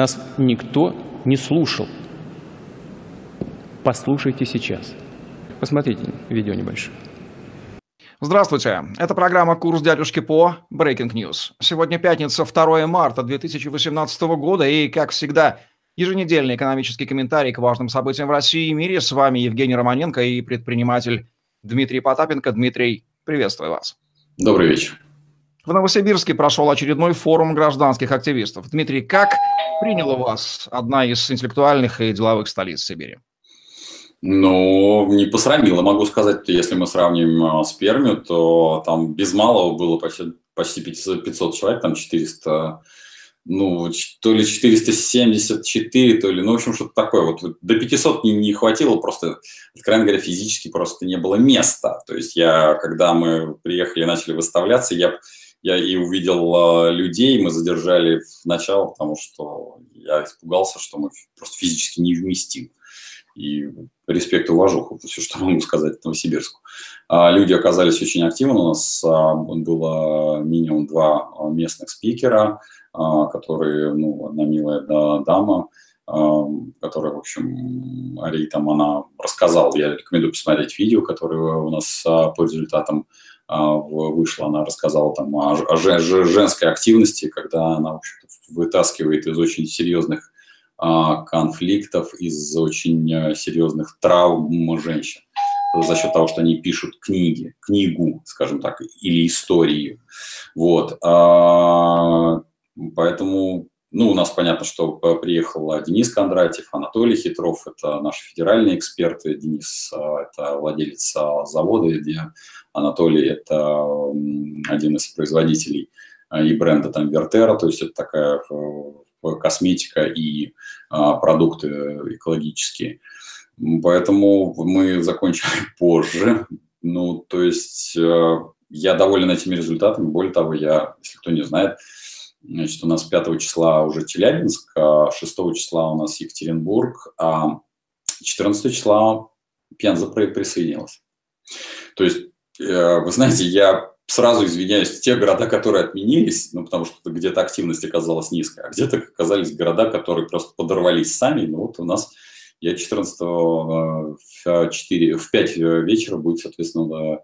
Нас никто не слушал. Послушайте сейчас. Посмотрите видео небольшое. Здравствуйте. Это программа «Курс дядюшки по Breaking News». Сегодня пятница, 2 марта 2018 года, и, как всегда, еженедельный экономический комментарий к важным событиям в России и мире. С вами Евгений Романенко и предприниматель Дмитрий Потапенко. Дмитрий, приветствую вас. Добрый вечер. В Новосибирске прошел очередной форум гражданских активистов. Дмитрий, как приняла вас одна из интеллектуальных и деловых столиц Сибири? Ну, не посрамило, могу сказать, если мы сравним а, с Пермью, то там без малого было почти, почти 500, 500 человек, там 400, ну, то ли 474, то ли, ну, в общем, что-то такое. Вот до 500 не, не хватило, просто, откровенно говоря, физически просто не было места. То есть я, когда мы приехали и начали выставляться, я, я и увидел э, людей, мы задержали в начало, потому что я испугался, что мы просто физически не вместим. И респект и уважуха, все, что могу сказать Новосибирску. А, люди оказались очень активны, у нас а, было минимум два местных спикера, а, которые, ну, одна милая дама, которая, в общем, Арий там она рассказала, я рекомендую посмотреть видео, которое у нас по результатам вышло, она рассказала там о, о женской активности, когда она, в общем вытаскивает из очень серьезных а, конфликтов, из очень э, серьезных травм женщин за счет того, что они пишут книги, книгу, скажем так, или истории. Вот. А, поэтому, ну, у нас понятно, что приехал Денис Кондратьев, Анатолий Хитров, это наши федеральные эксперты. Денис а, – это владелец завода, где Анатолий – это один из производителей и бренда там Вертера, то есть это такая э, косметика и продукты экологические. Поэтому мы закончили позже. Ну, то есть э, я доволен этими результатами. Более того, я, если кто не знает, значит, у нас 5 числа уже Челябинск, 6 а числа у нас Екатеринбург, а 14 числа Пенза присоединилась. То есть, э, вы знаете, я сразу извиняюсь, те города, которые отменились, ну, потому что где-то активность оказалась низкая, а где-то оказались города, которые просто подорвались сами. Ну, вот у нас, я 14 в, 4, в 5 вечера будет, соответственно, э,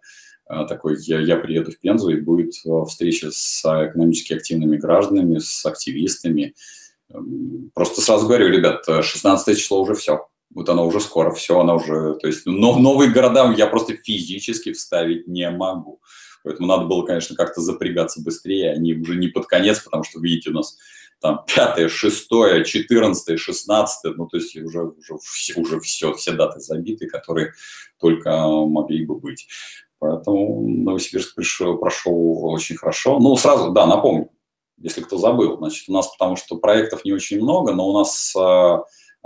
такой, я, я приеду в Пензу, и будет э, встреча с экономически активными гражданами, с активистами. Эм, просто сразу говорю, ребят, 16 число уже все. Вот оно уже скоро, все, оно уже... То есть но, новые города я просто физически вставить не могу. Поэтому надо было, конечно, как-то запрягаться быстрее, они уже не под конец, потому что, видите, у нас там пятое, шестое, четырнадцатое, шестнадцатое, ну, то есть уже, уже, все, уже все, все даты забиты, которые только могли бы быть. Поэтому Новосибирск пришел, прошел очень хорошо. Ну, сразу, да, напомню, если кто забыл, значит, у нас, потому что проектов не очень много, но у нас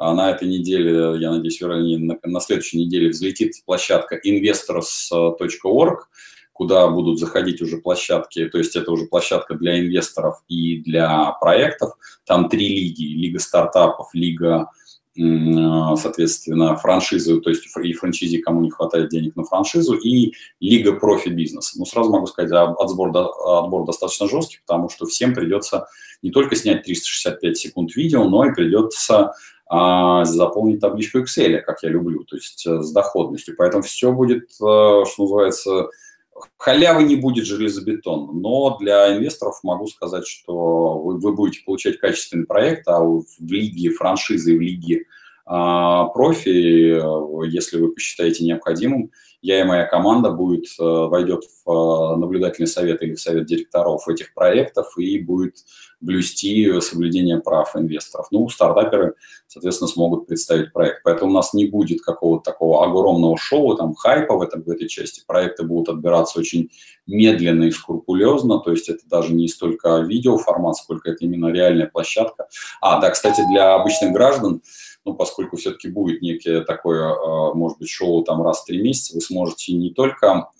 а на этой неделе, я надеюсь, вернее, на, на следующей неделе взлетит площадка investors.org, куда будут заходить уже площадки, то есть это уже площадка для инвесторов и для проектов. Там три лиги, лига стартапов, лига соответственно, франшизы, то есть и франчизи, кому не хватает денег на франшизу, и лига профи-бизнеса. Ну, сразу могу сказать, отбор, отбор достаточно жесткий, потому что всем придется не только снять 365 секунд видео, но и придется а, заполнить табличку Excel, как я люблю, то есть э, с доходностью. Поэтому все будет, э, что называется, халявы не будет железобетонно, но для инвесторов могу сказать, что вы, вы будете получать качественный проект, а в лиге франшизы, в лиге а, профи, если вы посчитаете необходимым, я и моя команда будет, э, войдет в э, наблюдательный совет или в совет директоров этих проектов и будет блюсти соблюдение прав инвесторов. Ну, стартаперы, соответственно, смогут представить проект. Поэтому у нас не будет какого-то такого огромного шоу, там, хайпа в, этом, в этой части. Проекты будут отбираться очень медленно и скрупулезно, то есть это даже не столько видеоформат, сколько это именно реальная площадка. А, да, кстати, для обычных граждан, ну, поскольку все-таки будет некое такое, а, может быть, шоу там раз в три месяца, вы сможете не только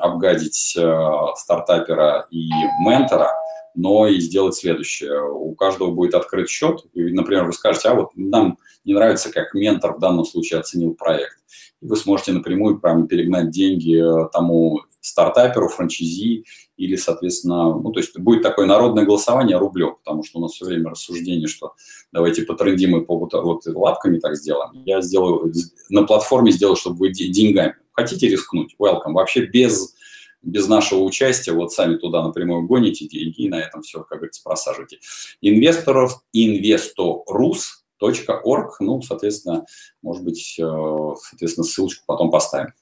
обгадить а, стартапера и ментора, но и сделать следующее. У каждого будет открыт счет, и, например, вы скажете, а вот нам не нравится, как ментор в данном случае оценил проект. И вы сможете напрямую прямо перегнать деньги тому стартаперу, франчайзи или, соответственно, ну, то есть будет такое народное голосование рублем, потому что у нас все время рассуждение, что давайте потрендим и по вот, вот лапками так сделаем. Я сделаю, на платформе сделаю, чтобы вы деньгами. Хотите рискнуть? Welcome. Вообще без без нашего участия, вот сами туда напрямую гоните деньги и на этом все, как говорится, просаживайте. Инвесторов, investorus.org, ну, соответственно, может быть, э, соответственно, ссылочку потом поставим.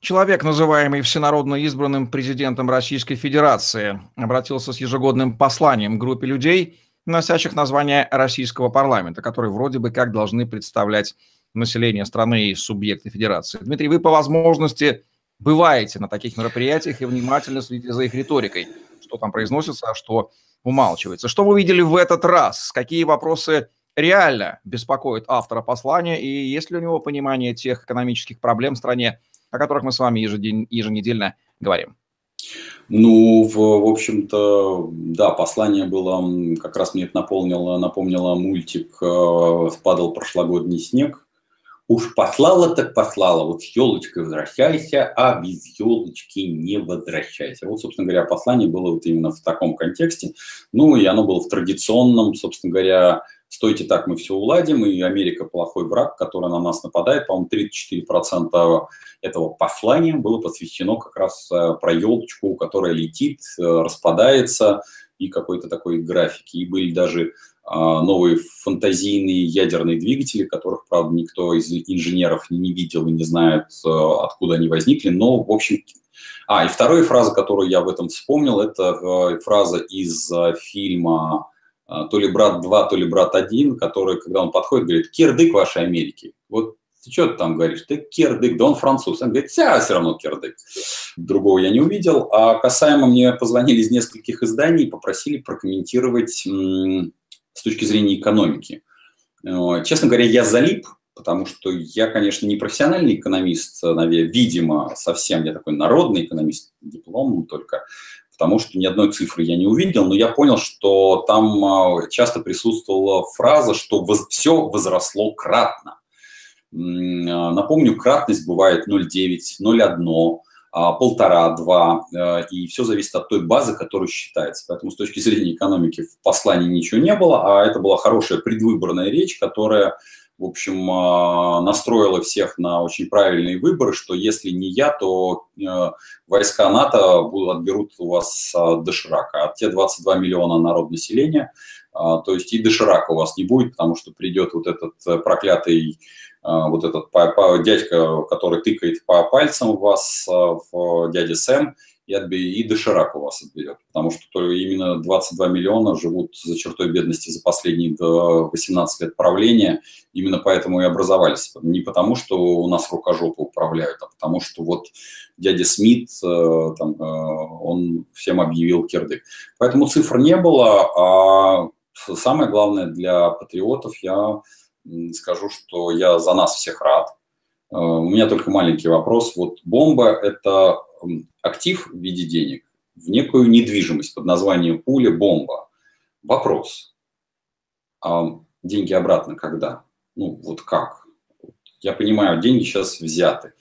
Человек, называемый всенародно избранным президентом Российской Федерации, обратился с ежегодным посланием к группе людей, носящих название российского парламента, которые вроде бы как должны представлять население страны и субъекты федерации. Дмитрий, вы по возможности бываете на таких мероприятиях и внимательно следите за их риторикой, что там произносится, а что умалчивается. Что вы видели в этот раз? Какие вопросы реально беспокоят автора послания и есть ли у него понимание тех экономических проблем в стране, о которых мы с вами ежедень, еженедельно говорим? Ну, в, в общем-то, да, послание было, как раз мне это напомнило, напомнило мультик э, «Падал прошлогодний снег», Уж послала так послала, вот с елочкой возвращайся, а без елочки не возвращайся. Вот, собственно говоря, послание было вот именно в таком контексте. Ну, и оно было в традиционном, собственно говоря, стойте так, мы все уладим, и Америка плохой враг, который на нас нападает. По-моему, 34% этого послания было посвящено как раз э, про елочку, которая летит, э, распадается, и какой-то такой графики. И были даже а, новые фантазийные ядерные двигатели, которых, правда, никто из инженеров не видел и не знает, э, откуда они возникли. Но, в общем... А, и вторая фраза, которую я в этом вспомнил, это фраза из фильма то ли «Брат 2», то ли «Брат 1», который, когда он подходит, говорит «Кирдык вашей Америки». Вот ты что ты там говоришь? Ты кирдык, да он француз. Он говорит, вся все равно кирдык. Другого я не увидел. А касаемо мне позвонили из нескольких изданий и попросили прокомментировать с точки зрения экономики. Э, честно говоря, я залип, потому что я, конечно, не профессиональный экономист, наверное, видимо, совсем, я такой народный экономист, диплом только, потому что ни одной цифры я не увидел, но я понял, что там а, часто присутствовала фраза, что все возросло кратно. А, напомню, кратность бывает 0,9, 0,1, а, полтора-два, э, и все зависит от той базы, которая считается. Поэтому с точки зрения экономики в послании ничего не было, а это была хорошая предвыборная речь, которая, в общем, а, настроила всех на очень правильные выборы, что если не я, то э, войска НАТО будут, отберут у вас доширака. А те 22 миллиона народ населения, то есть и доширака у вас не будет, потому что придет вот этот э, проклятый а, вот этот дядька, который тыкает по пальцам вас а, в дяде Сэм, и, отбе... и доширак у вас отберет. Потому что именно 22 миллиона живут за чертой бедности за последние 18 лет правления. Именно поэтому и образовались. Не потому, что у нас рукожопы управляют, а потому что вот дядя Смит, э, там, э, он всем объявил кирдык. Поэтому цифр не было, а самое главное для патриотов я скажу, что я за нас всех рад. Э, у меня только маленький вопрос. Вот бомба – это актив в виде денег в некую недвижимость под названием пуля, бомба. Вопрос. А деньги обратно когда? Ну, вот как? Я понимаю, деньги сейчас взяты.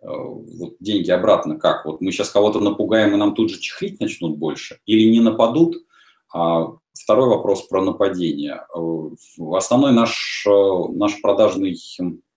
Э, вот деньги обратно как? Вот мы сейчас кого-то напугаем, и нам тут же чехлить начнут больше? Или не нападут, а Второй вопрос про нападение. Э, основной наш, э, наш продажный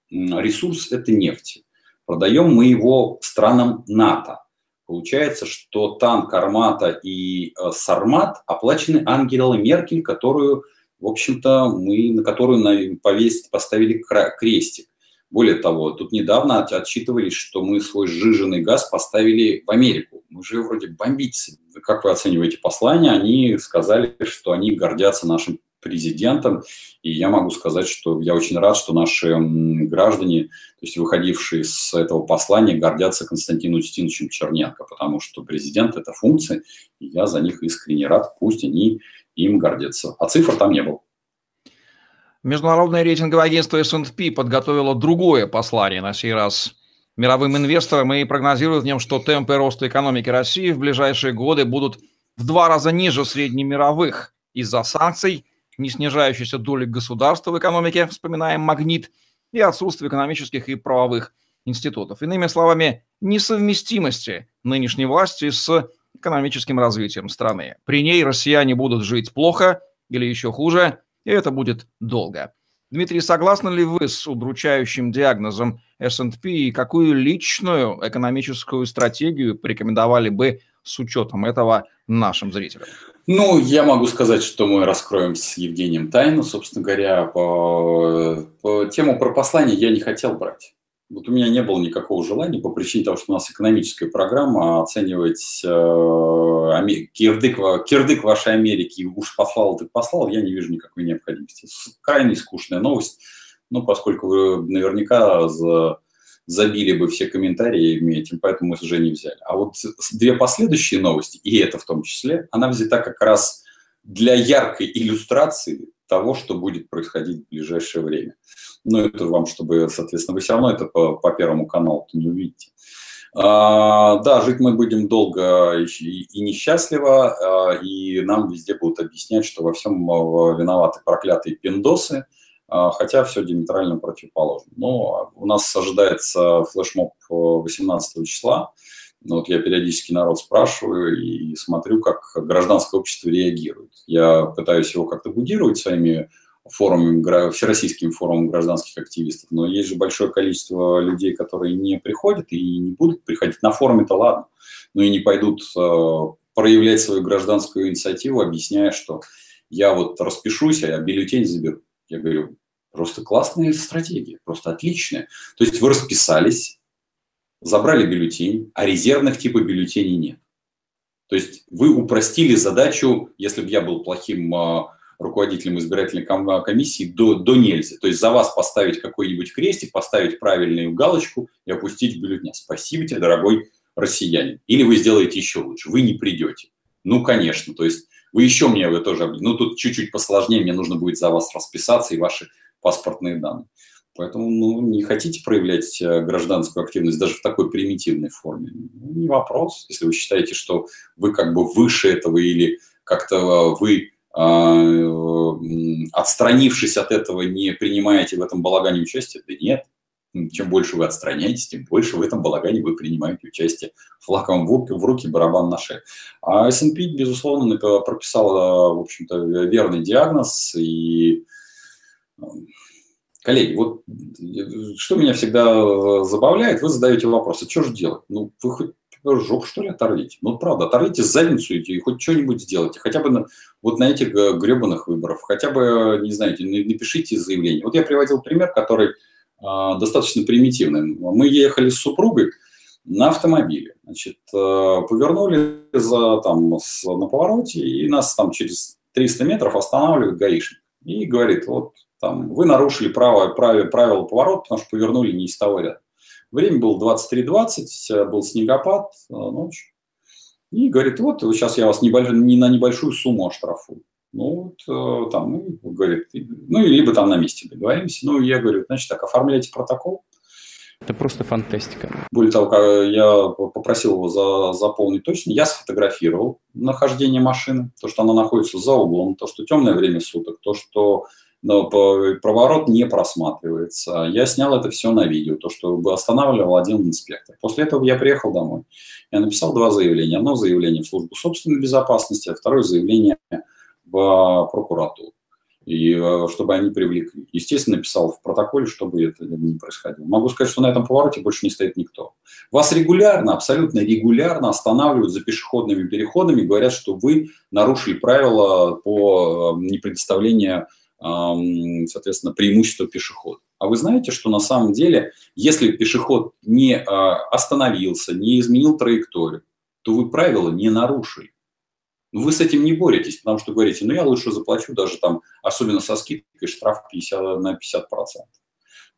ресурс – это нефть. Продаем мы его странам НАТО. Получается, что танк Армата и э, Сармат оплачены Ангелой Меркель, которую, в общем-то, мы, на которую повесить, поставили крестик. Более того, тут недавно отчитывались, что мы свой сжиженный газ поставили в Америку. Мы же вроде бомбить. Как вы оцениваете послание? Они сказали, что они гордятся нашим президентом. И я могу сказать, что я очень рад, что наши граждане, то есть выходившие с этого послания, гордятся Константином Устиновичем Черненко, потому что президент – это функция, и я за них искренне рад, пусть они им гордятся. А цифр там не было. Международное рейтинговое агентство S&P подготовило другое послание, на сей раз мировым инвесторам, и прогнозирует в нем, что темпы роста экономики России в ближайшие годы будут в два раза ниже среднемировых из-за санкций, не снижающейся доли государства в экономике, вспоминаем магнит, и отсутствия экономических и правовых институтов. Иными словами, несовместимости нынешней власти с экономическим развитием страны. При ней россияне будут жить плохо или еще хуже, и это будет долго. Дмитрий, согласны ли вы с удручающим диагнозом S&P и какую личную экономическую стратегию порекомендовали бы с учетом этого нашим зрителям? Ну, я могу сказать, что мы раскроем с Евгением тайну. Собственно говоря, по, по тему про послание я не хотел брать. Вот у меня не было никакого желания по причине того, что у нас экономическая программа оценивать э, кирдык, кирдык вашей Америки уж послал, ты послал, я не вижу никакой необходимости. Крайне скучная новость, ну, поскольку вы наверняка за, забили бы все комментарии этим, поэтому мы уже не взяли. А вот две последующие новости, и это в том числе, она взята как раз для яркой иллюстрации того, что будет происходить в ближайшее время. Но это вам, чтобы, соответственно, вы все равно это по, по Первому каналу не увидите. А, да, жить мы будем долго и, и несчастливо, а, и нам везде будут объяснять, что во всем а, виноваты проклятые пиндосы, хотя все диаметрально противоположно. Но у нас ожидается флешмоб 18 числа, ну, вот я периодически народ спрашиваю и смотрю, как гражданское общество реагирует. Я пытаюсь его как-то будировать своими форумами, всероссийским форумом гражданских активистов, но есть же большое количество людей, которые не приходят и не будут приходить. На форуме-то ладно, но и не пойдут э, проявлять свою гражданскую инициативу, объясняя, что я вот распишусь, а я бюллетень заберу. Я говорю, просто классная стратегия, просто отличная. То есть вы расписались, забрали бюллетень, а резервных типа бюллетеней нет. То есть вы упростили задачу, если бы я был плохим а, руководителем избирательной комиссии, до, до нельзя. То есть за вас поставить какой-нибудь крестик, поставить правильную галочку и опустить бюллетень. Спасибо тебе, дорогой россиянин. Или вы сделаете еще лучше, вы не придете. Ну, конечно, то есть вы еще мне вы тоже, ну, тут чуть-чуть посложнее, мне нужно будет за вас расписаться и ваши паспортные данные. Поэтому ну, не хотите проявлять э, гражданскую активность даже в такой примитивной форме? Ну, не вопрос. Если вы считаете, что вы как бы выше этого или как-то э, вы, э, отстранившись от этого, не принимаете в этом балагане участие, да нет. Чем больше вы отстраняетесь, тем больше в этом балагане вы принимаете участие. Флаг вам в руки, барабан на шее. А S&P, безусловно, прописала, в общем-то, верный диагноз и Коллеги, вот что меня всегда э, забавляет, вы задаете вопрос, а что же делать? Ну, вы хоть жопу, что ли, оторвите? Ну, правда, оторвите задницу и хоть что-нибудь сделайте. Хотя бы на, вот на этих э, гребаных выборах. Хотя бы, не знаете, напишите заявление. Вот я приводил пример, который э, достаточно примитивный. Мы ехали с супругой на автомобиле. Значит, э, повернули за, там, с, на повороте, и нас там через 300 метров останавливает гаишник. И говорит, вот там, вы нарушили право, право, правила поворота, потому что повернули не из того ряда. Время было 23.20, был снегопад э, ночью. И говорит, вот сейчас я вас небольш... не на небольшую сумму оштрафую. Ну, вот, э, там, ну, говорит, ну, либо там на месте договоримся. Ну, я говорю, значит так, оформляйте протокол. Это просто фантастика. Более того, я попросил его за, заполнить точно, я сфотографировал нахождение машины, то, что она находится за углом, то, что темное время суток, то, что но проворот не просматривается. Я снял это все на видео, то, что останавливал один инспектор. После этого я приехал домой. Я написал два заявления. Одно заявление в службу собственной безопасности, а второе заявление в прокуратуру. И э, чтобы они привлекли. Естественно, написал в протоколе, чтобы это не происходило. Могу сказать, что на этом повороте больше не стоит никто. Вас регулярно, абсолютно регулярно останавливают за пешеходными переходами, говорят, что вы нарушили правила по э, непредоставлению соответственно, преимущество пешехода. А вы знаете, что на самом деле, если пешеход не а, остановился, не изменил траекторию, то вы правила не нарушили. Но вы с этим не боретесь, потому что говорите, ну я лучше заплачу даже там, особенно со скидкой, штраф 50, на 50%.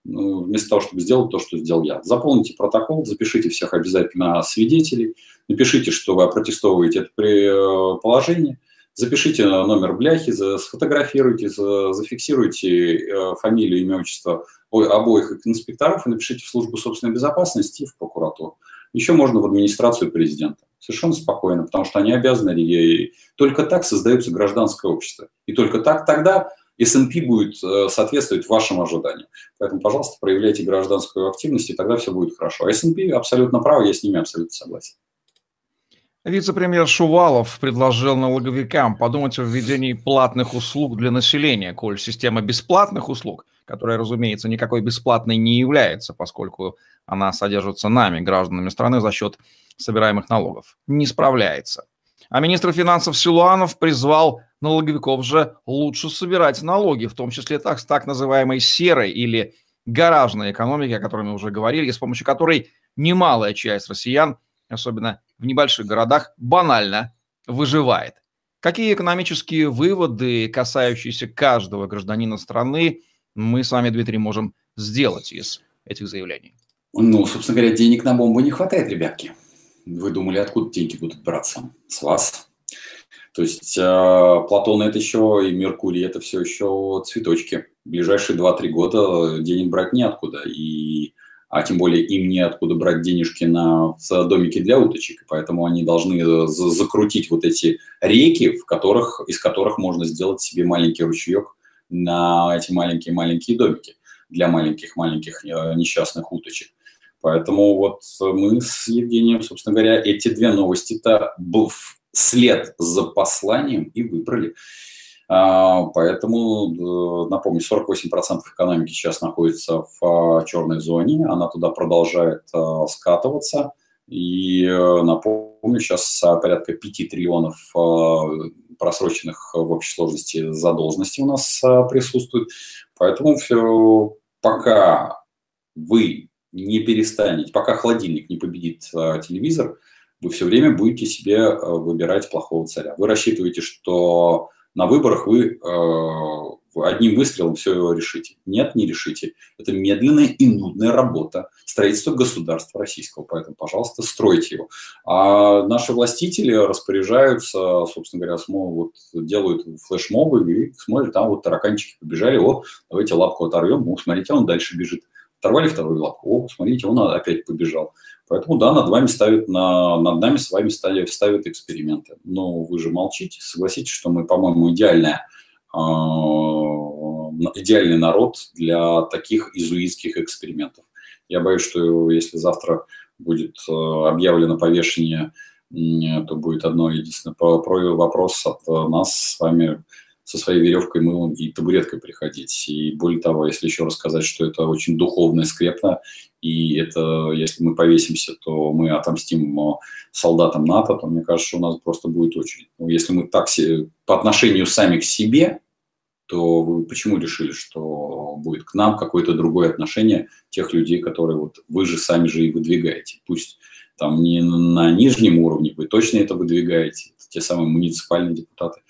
Ну, вместо того, чтобы сделать то, что сделал я. Заполните протокол, запишите всех обязательно свидетелей, напишите, что вы опротестовываете это э, положение, запишите номер бляхи, сфотографируйте, зафиксируйте э, фамилию, имя, отчество обоих инспекторов и напишите в службу собственной безопасности и в прокуратуру. Еще можно в администрацию президента. Совершенно спокойно, потому что они обязаны, и только так создается гражданское общество. И только так тогда S&P будет э, соответствовать вашим ожиданиям. Поэтому, пожалуйста, проявляйте гражданскую активность, и тогда все будет хорошо. А S&P абсолютно прав, я с ними абсолютно согласен. Вице-премьер Шувалов предложил налоговикам подумать о введении платных услуг для населения, коль система бесплатных услуг, которая, разумеется, никакой бесплатной не является, поскольку она содержится нами, гражданами страны, за счет собираемых налогов, не справляется. А министр финансов Силуанов призвал налоговиков же лучше собирать налоги, в том числе так, с так называемой серой или гаражной экономики, о которой мы уже говорили, с помощью которой немалая часть россиян, особенно в небольших городах, банально выживает. Какие экономические выводы, касающиеся каждого гражданина страны, мы с вами, Дмитрий, можем сделать из этих заявлений? Ну, собственно говоря, денег на бомбу не хватает, ребятки. Вы думали, откуда деньги будут браться? С вас. То есть э, Платон это еще и Меркурий это все еще цветочки. В ближайшие 2-3 года денег брать неоткуда. И, а тем более им неоткуда брать денежки на домики для уточек. Поэтому они должны закрутить вот эти реки, в которых, из которых можно сделать себе маленький ручеек на эти маленькие-маленькие домики для маленьких-маленьких э, несчастных уточек. Поэтому вот мы с Евгением, собственно говоря, эти две новости-то был след за посланием и выбрали. А, поэтому, э, напомню, 48% экономики сейчас находится в а, черной зоне, она туда продолжает а, скатываться. И э, напомню, сейчас порядка 5 триллионов просроченных в общей сложности задолженности у нас присутствует. Поэтому все, пока вы не перестанете, пока холодильник не победит э, телевизор, вы все время будете себе э, выбирать плохого царя. Вы рассчитываете, что на выборах вы э, одним выстрелом все решите. Нет, не решите. Это медленная и нудная работа строительства государства российского. Поэтому, пожалуйста, стройте его. А наши властители распоряжаются, собственно говоря, вот, делают флешмобы и смотрят, там вот тараканчики побежали, о, давайте лапку оторвем, ну, смотрите, он дальше бежит. Оторвали вторую лапку, о, смотрите, он опять побежал. Поэтому, да, над вами ставят, на, над нами с вами стали, ставят эксперименты. Но вы же молчите, согласитесь, что мы, по-моему, идеальная, идеальный народ для таких изуитских экспериментов. Я боюсь, что если завтра будет э, объявлено повешение, то будет одно единственное вопрос от э, нас с вами со своей веревкой, мылом и табуреткой приходить. И более того, если еще рассказать, что это очень духовная скрепна, и это, если мы повесимся, то мы отомстим солдатам НАТО, то мне кажется, что у нас просто будет очередь. Но если мы так по отношению сами к себе, то вы почему решили, что будет к нам какое-то другое отношение тех людей, которые вот вы же сами же и выдвигаете? Пусть там не на нижнем уровне, вы точно это выдвигаете, те самые муниципальные депутаты.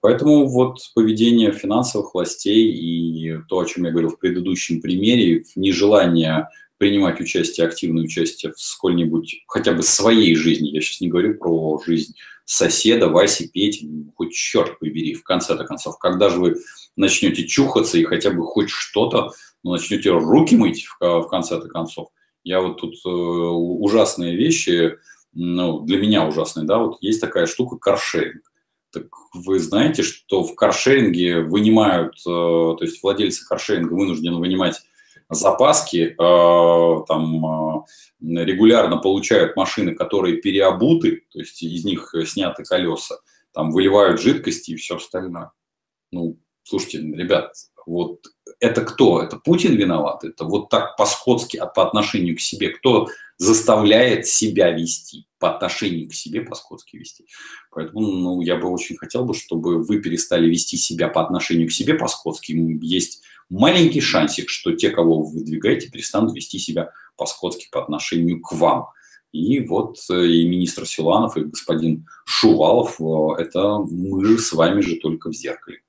Поэтому вот поведение финансовых властей и то, о чем я говорил в предыдущем примере, нежелание принимать участие, активное участие в сколь-нибудь, хотя бы своей жизни, я сейчас не говорю про жизнь соседа, Васи, Пети, ну, хоть черт побери, в конце-то концов, когда же вы начнете чухаться и хотя бы хоть что-то, ну, начнете руки мыть в, в конце-то концов. Я вот тут э, ужасные вещи, ну, для меня ужасные, да, вот есть такая штука каршеринг. Так вы знаете, что в каршеринге вынимают, э, то есть владельцы каршеринга вынуждены вынимать запаски, э, там э, регулярно получают машины, которые переобуты, то есть из них сняты колеса, там выливают жидкости и все остальное. Ну, слушайте, ребят, вот это кто? Это Путин виноват? Это вот так по-скотски по отношению к себе? Кто заставляет себя вести по отношению к себе по-скотски вести? Поэтому ну, я бы очень хотел бы, чтобы вы перестали вести себя по отношению к себе по-скотски. Есть маленький шансик, что те, кого вы выдвигаете, перестанут вести себя по-скотски по отношению к вам. И вот э, и министр Силанов, и господин Шувалов, э, это мы с вами же только в зеркале.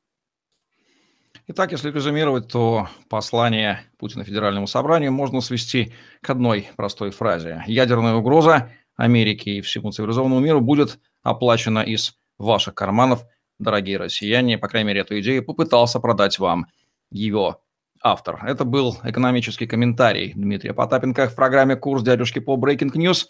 Итак, если резюмировать, то послание Путина Федеральному собранию можно свести к одной простой фразе. Ядерная угроза Америке и всему цивилизованному миру будет оплачена из ваших карманов, дорогие россияне. По крайней мере, эту идею попытался продать вам его автор. Это был экономический комментарий Дмитрия Потапенко в программе «Курс дядюшки по Breaking News».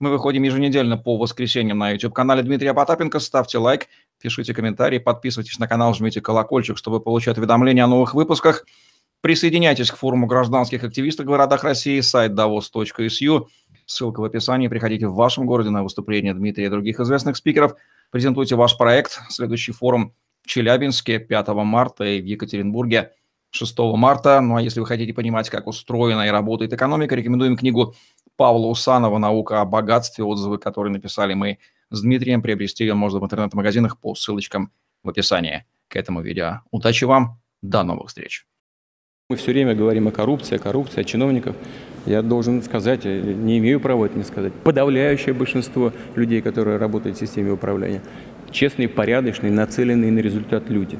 Мы выходим еженедельно по воскресеньям на YouTube-канале Дмитрия Потапенко. Ставьте лайк, пишите комментарии, подписывайтесь на канал, жмите колокольчик, чтобы получать уведомления о новых выпусках. Присоединяйтесь к форуму гражданских активистов в городах России, сайт davos.su. Ссылка в описании. Приходите в вашем городе на выступление Дмитрия и других известных спикеров. Презентуйте ваш проект. Следующий форум в Челябинске 5 марта и в Екатеринбурге 6 марта. Ну а если вы хотите понимать, как устроена и работает экономика, рекомендуем книгу Павла Усанова «Наука о богатстве», отзывы, которые написали мы с Дмитрием. Приобрести ее можно в интернет-магазинах по ссылочкам в описании к этому видео. Удачи вам, до новых встреч. Мы все время говорим о коррупции, о коррупции, о чиновниках. Я должен сказать, не имею права это не сказать, подавляющее большинство людей, которые работают в системе управления, честные, порядочные, нацеленные на результат люди.